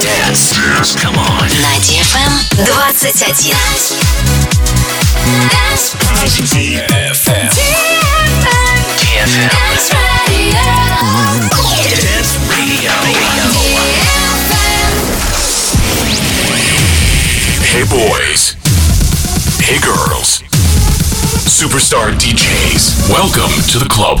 Dance. Dance. Come on. На DFM 21. DFM. DFM. Dance Radio. Dance Radio. Hey boys. Hey girls. Superstar DJs. Welcome to the club.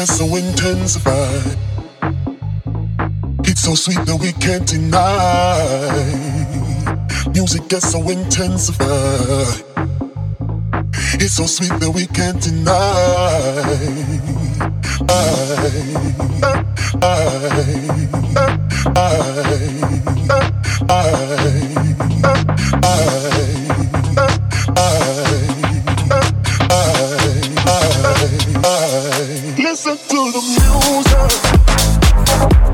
Gets so intensified. It's so sweet that we can't deny. Music gets so intensified. It's so sweet that we can't deny. I, I, I, I, I, I, Listen to the music.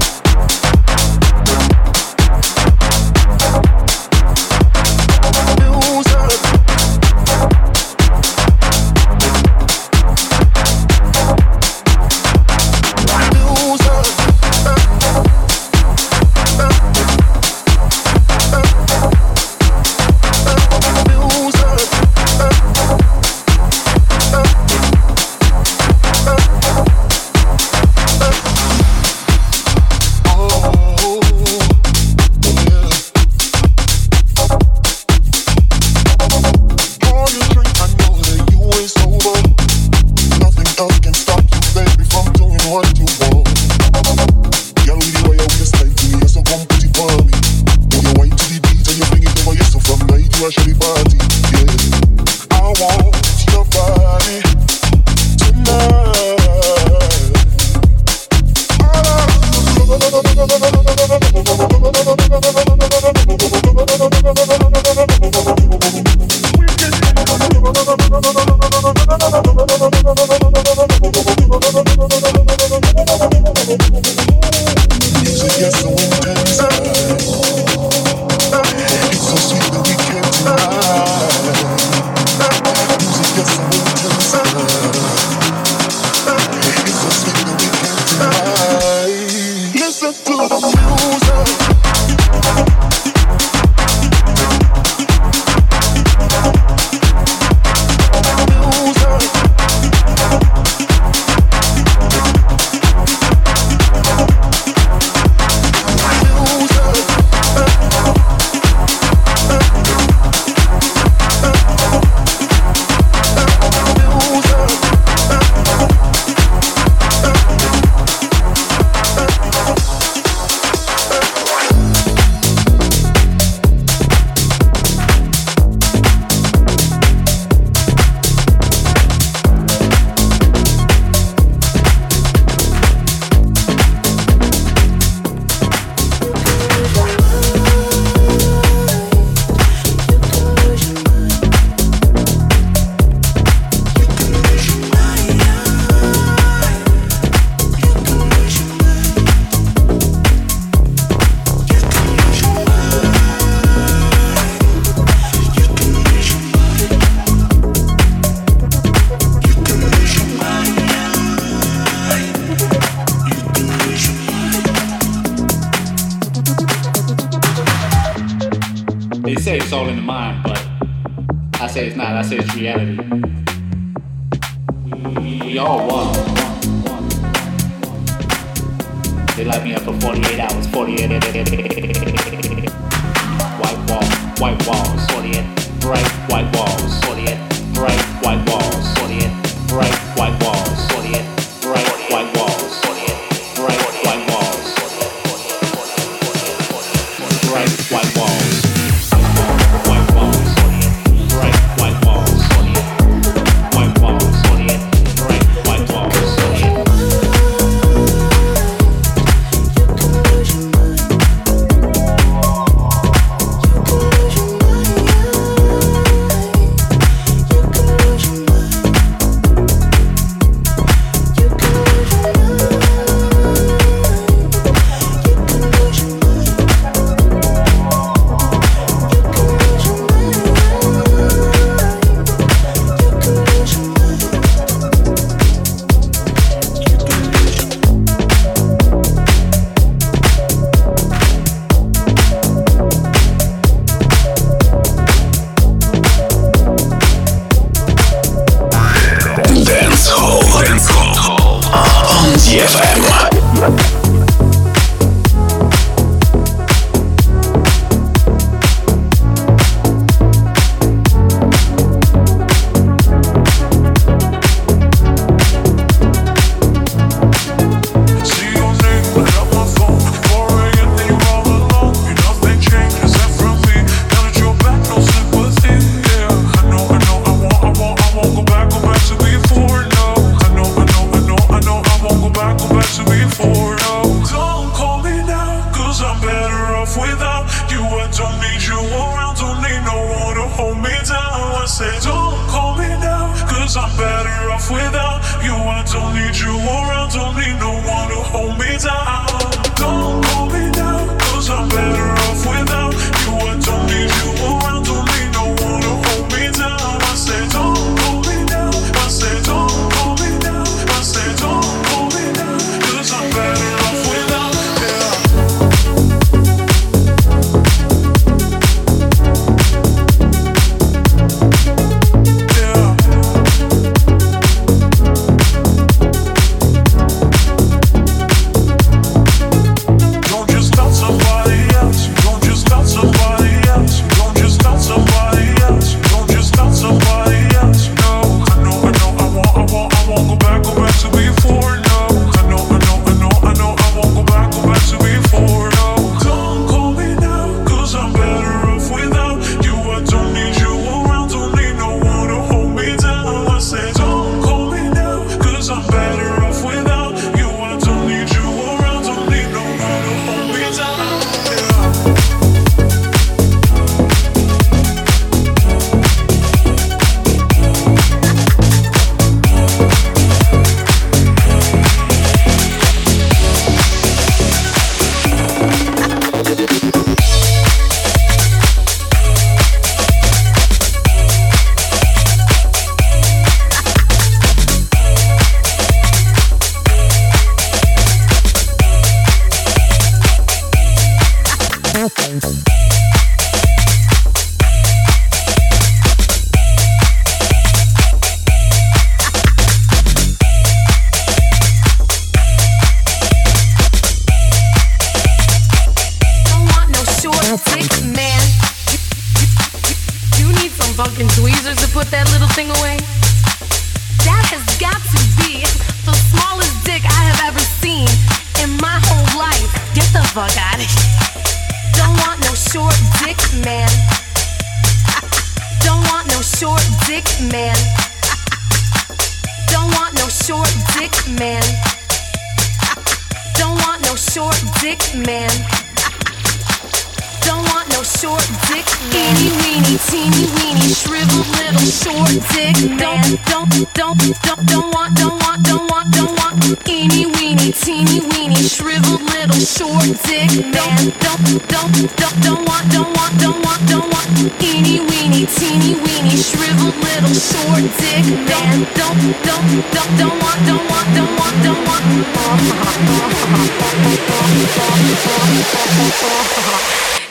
sick. Don't, don't, don't, don't, don't want, don't want, don't want, don't want. Eeny weeny, teeny weeny, shriveled little short dick. Don't, don't, don't, don't, don't want, don't want, don't want, don't want. Eeny weeny, teeny weeny, shriveled little short dick. Don't, don't, don't, don't, don't want, don't want, don't want, don't want.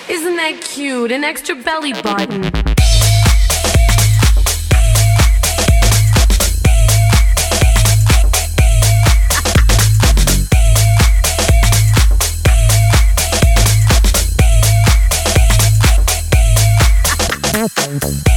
Isn't that cute? An extra belly button. Sound.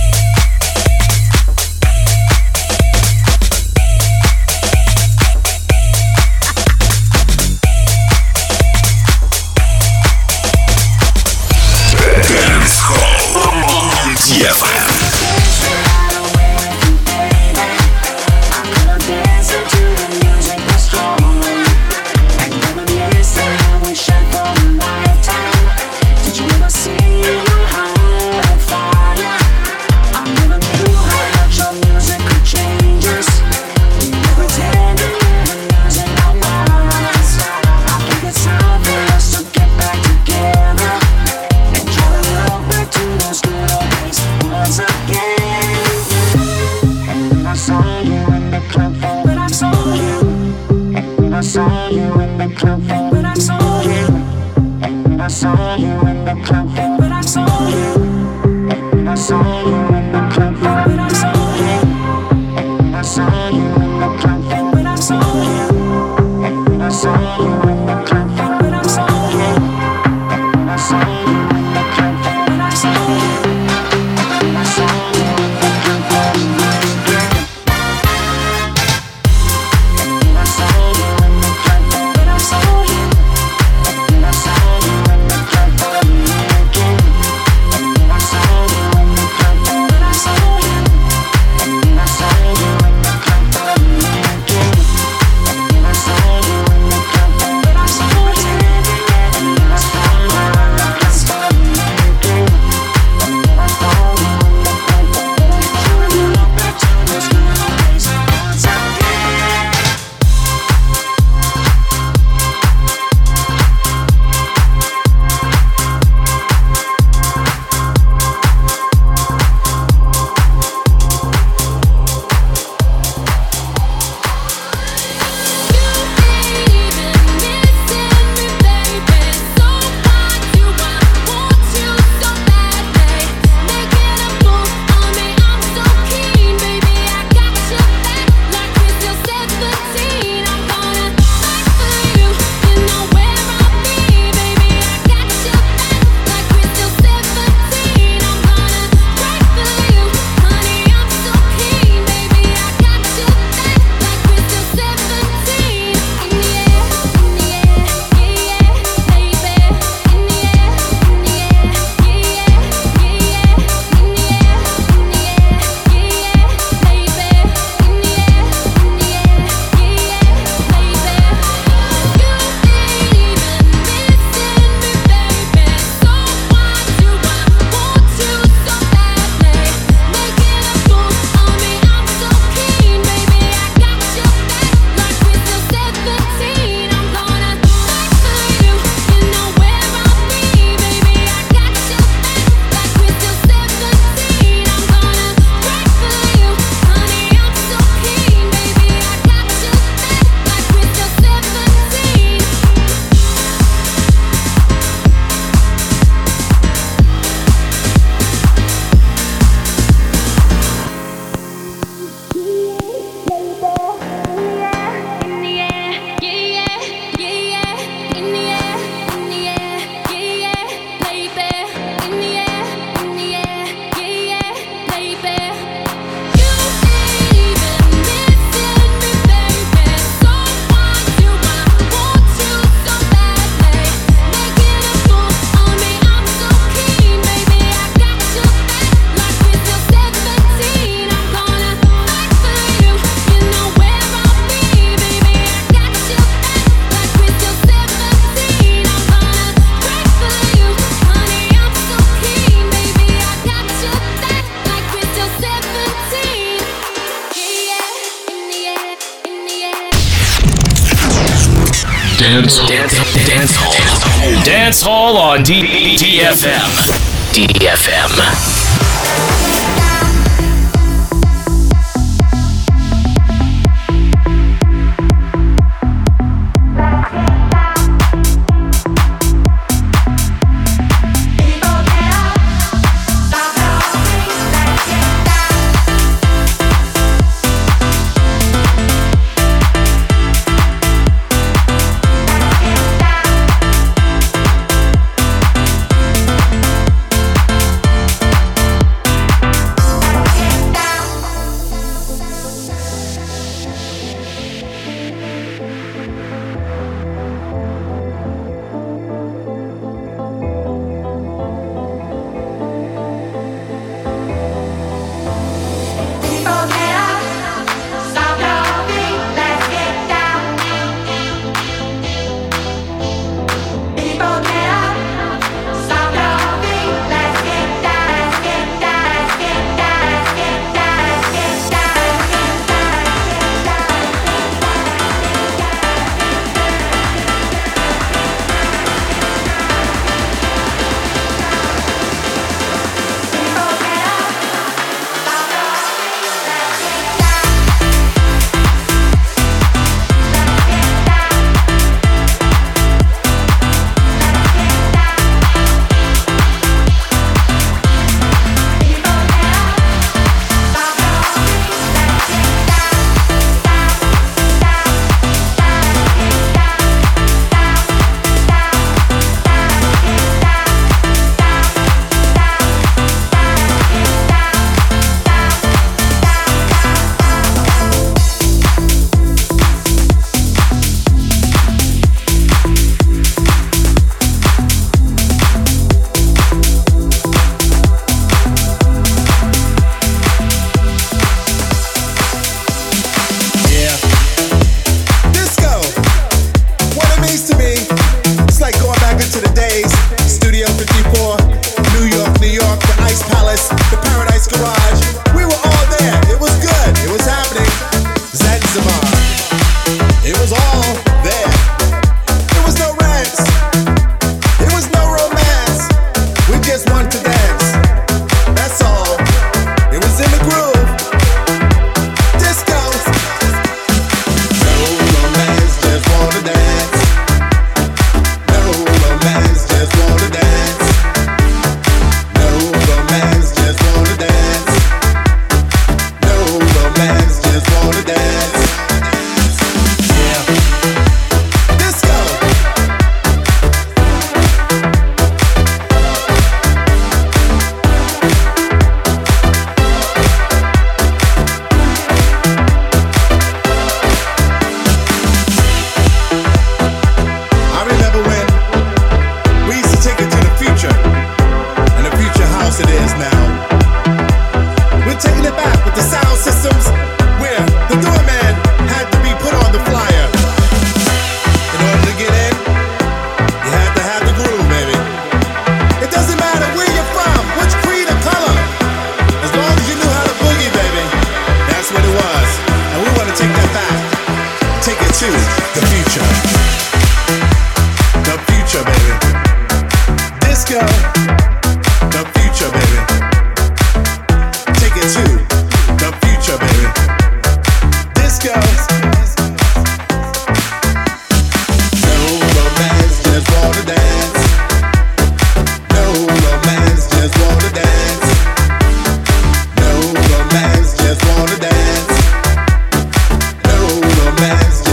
dance.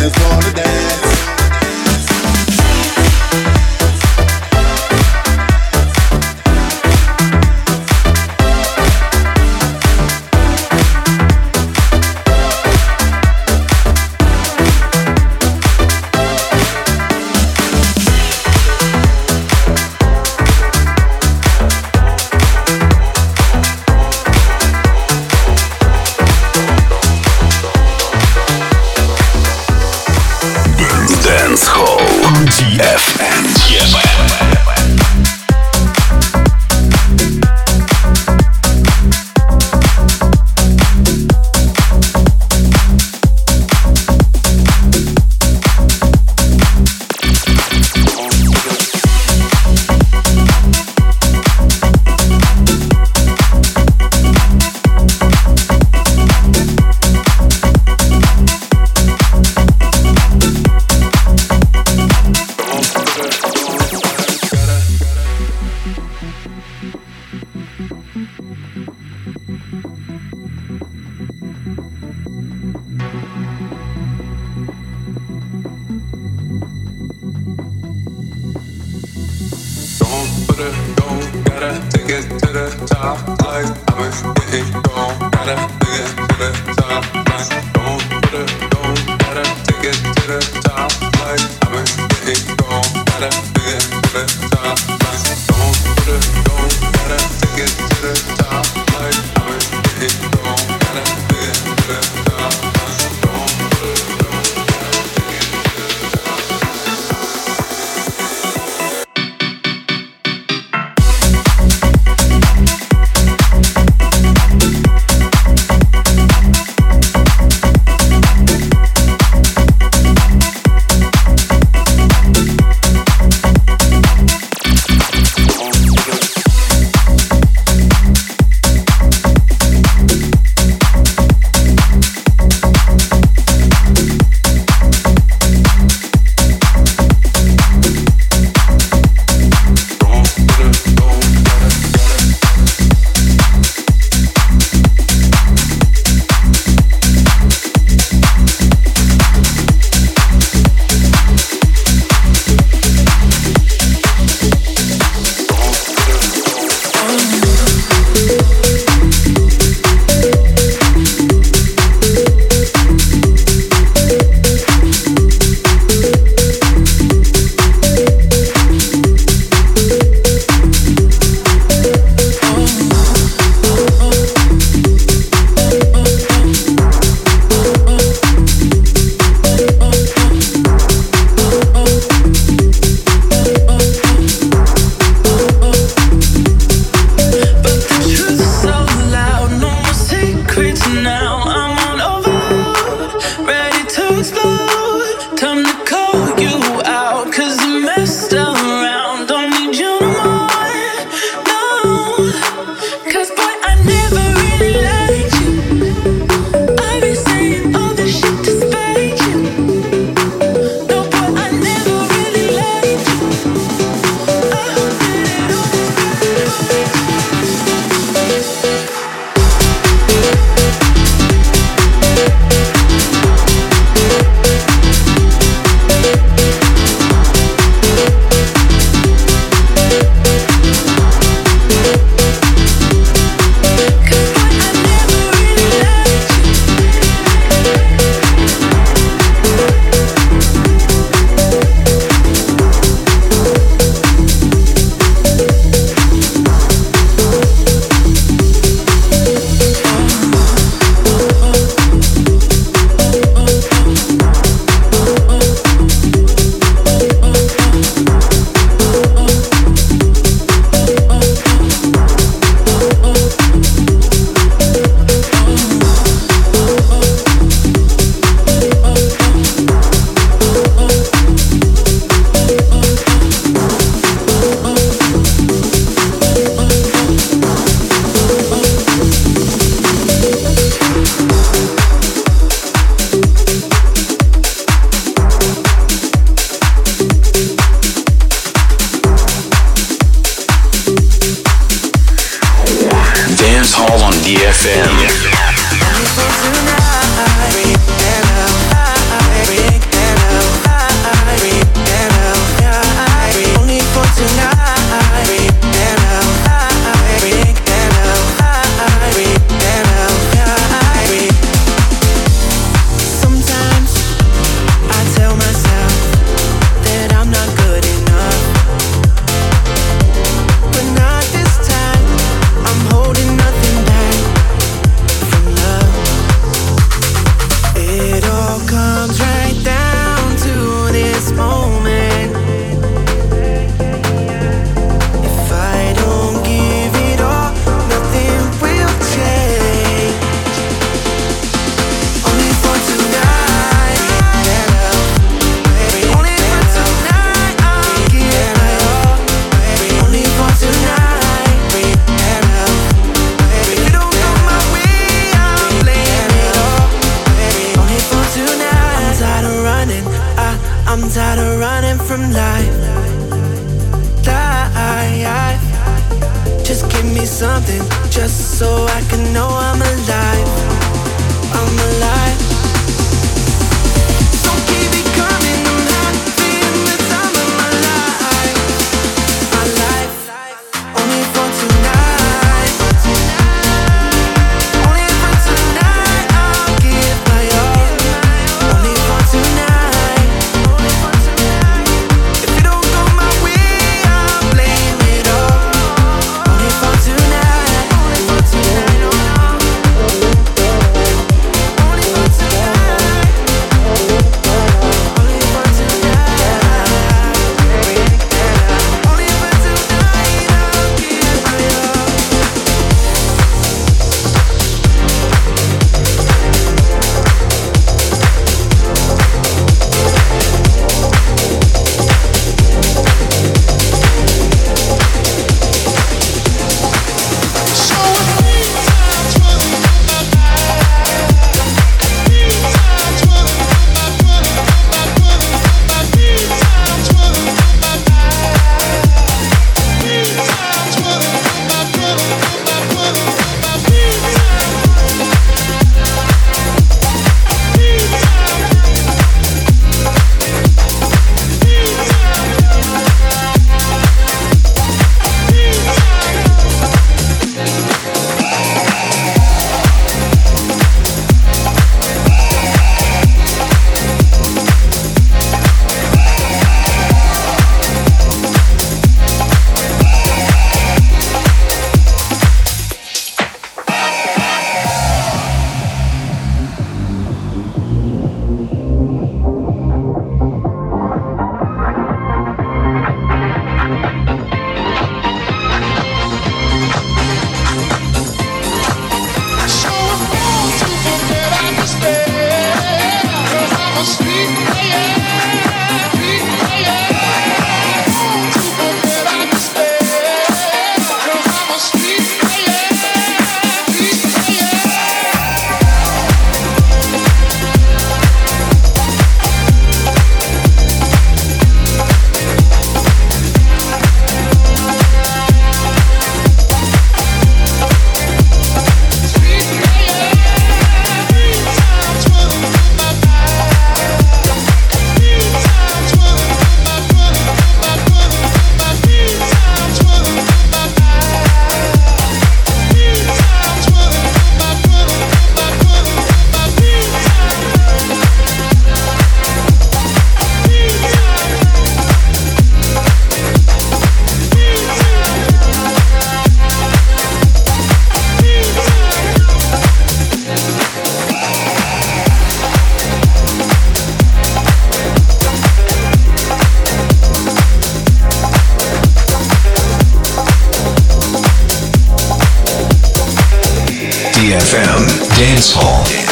Dance Hall.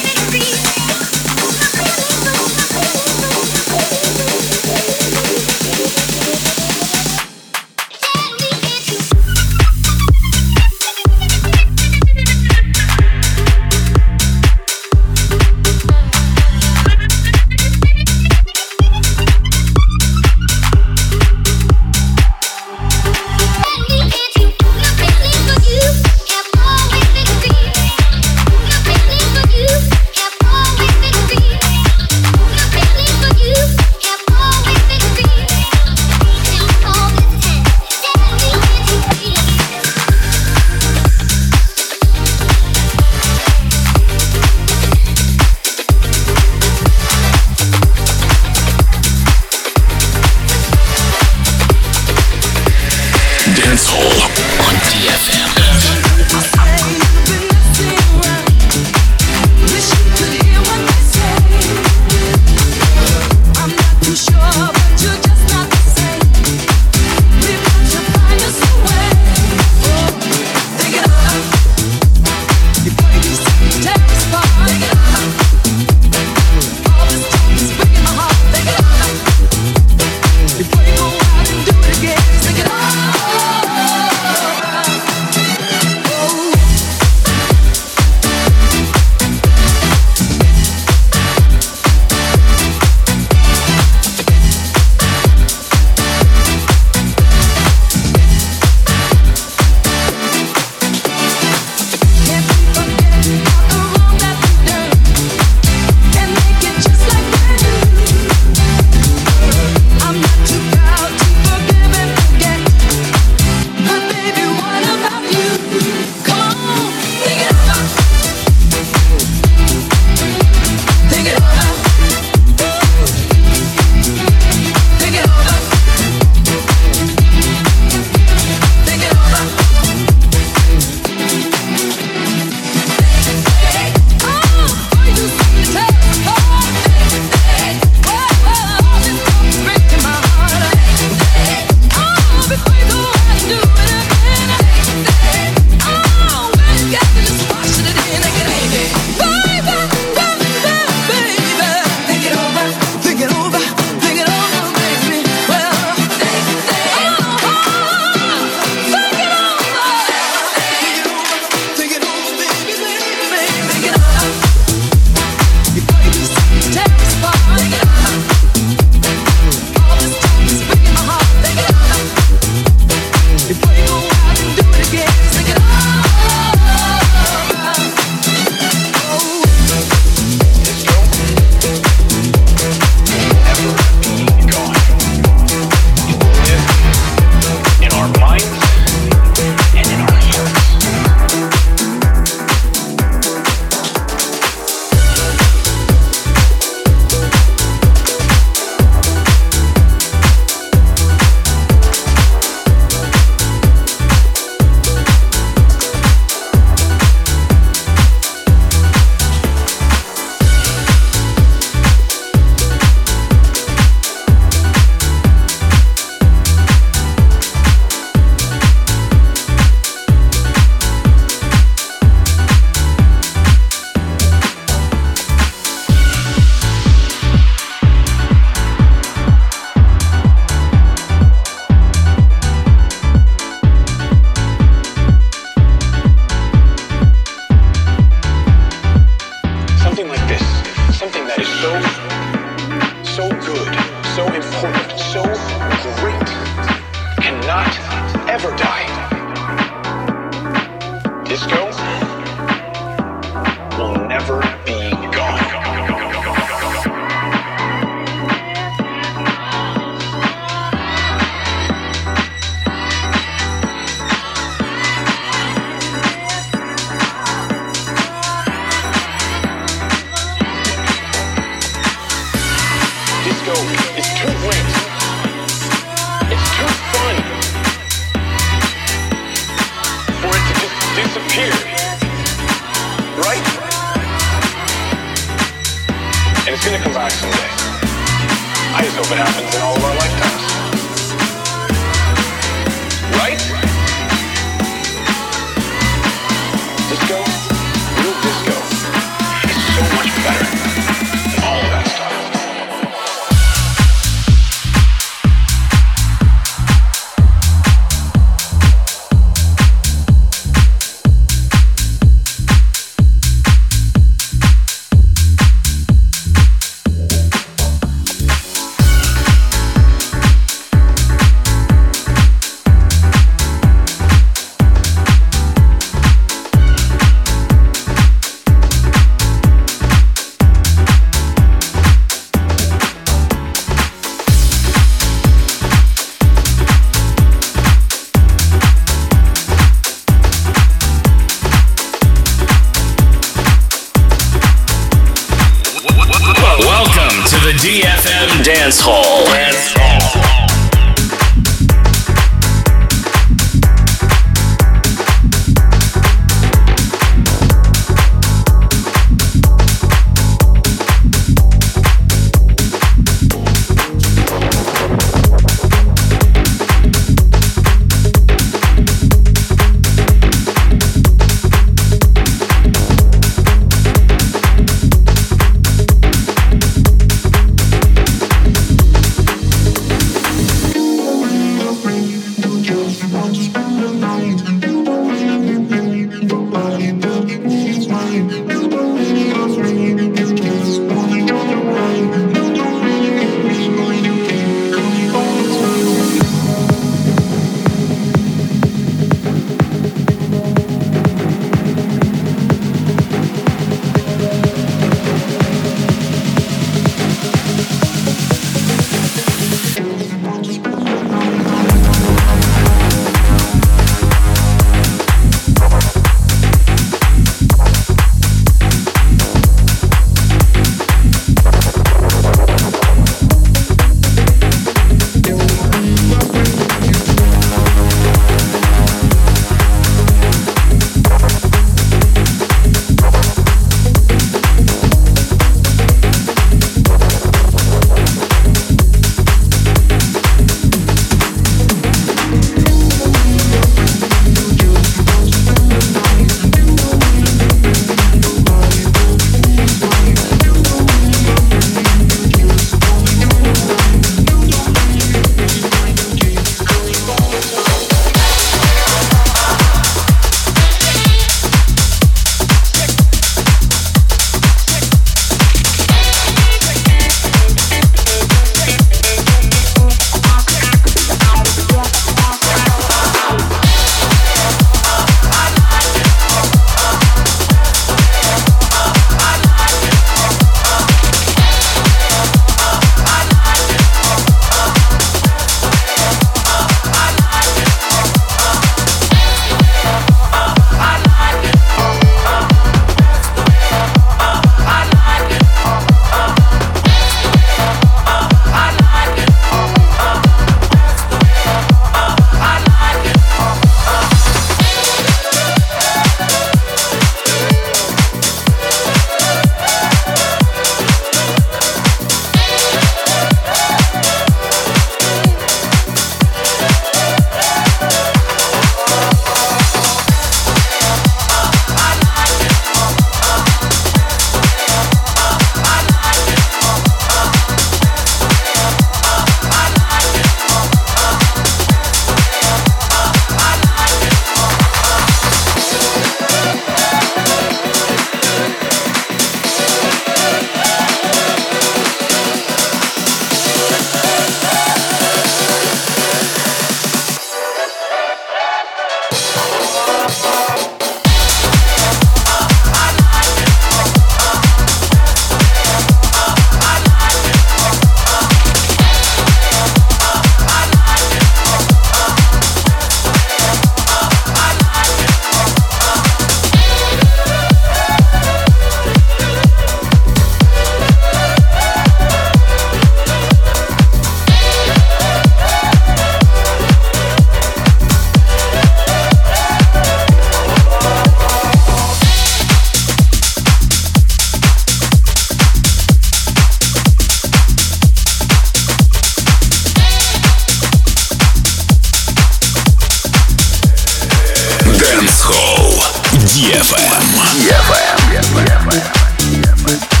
Шоу DFM. DFM. DFM. DFM. DFM.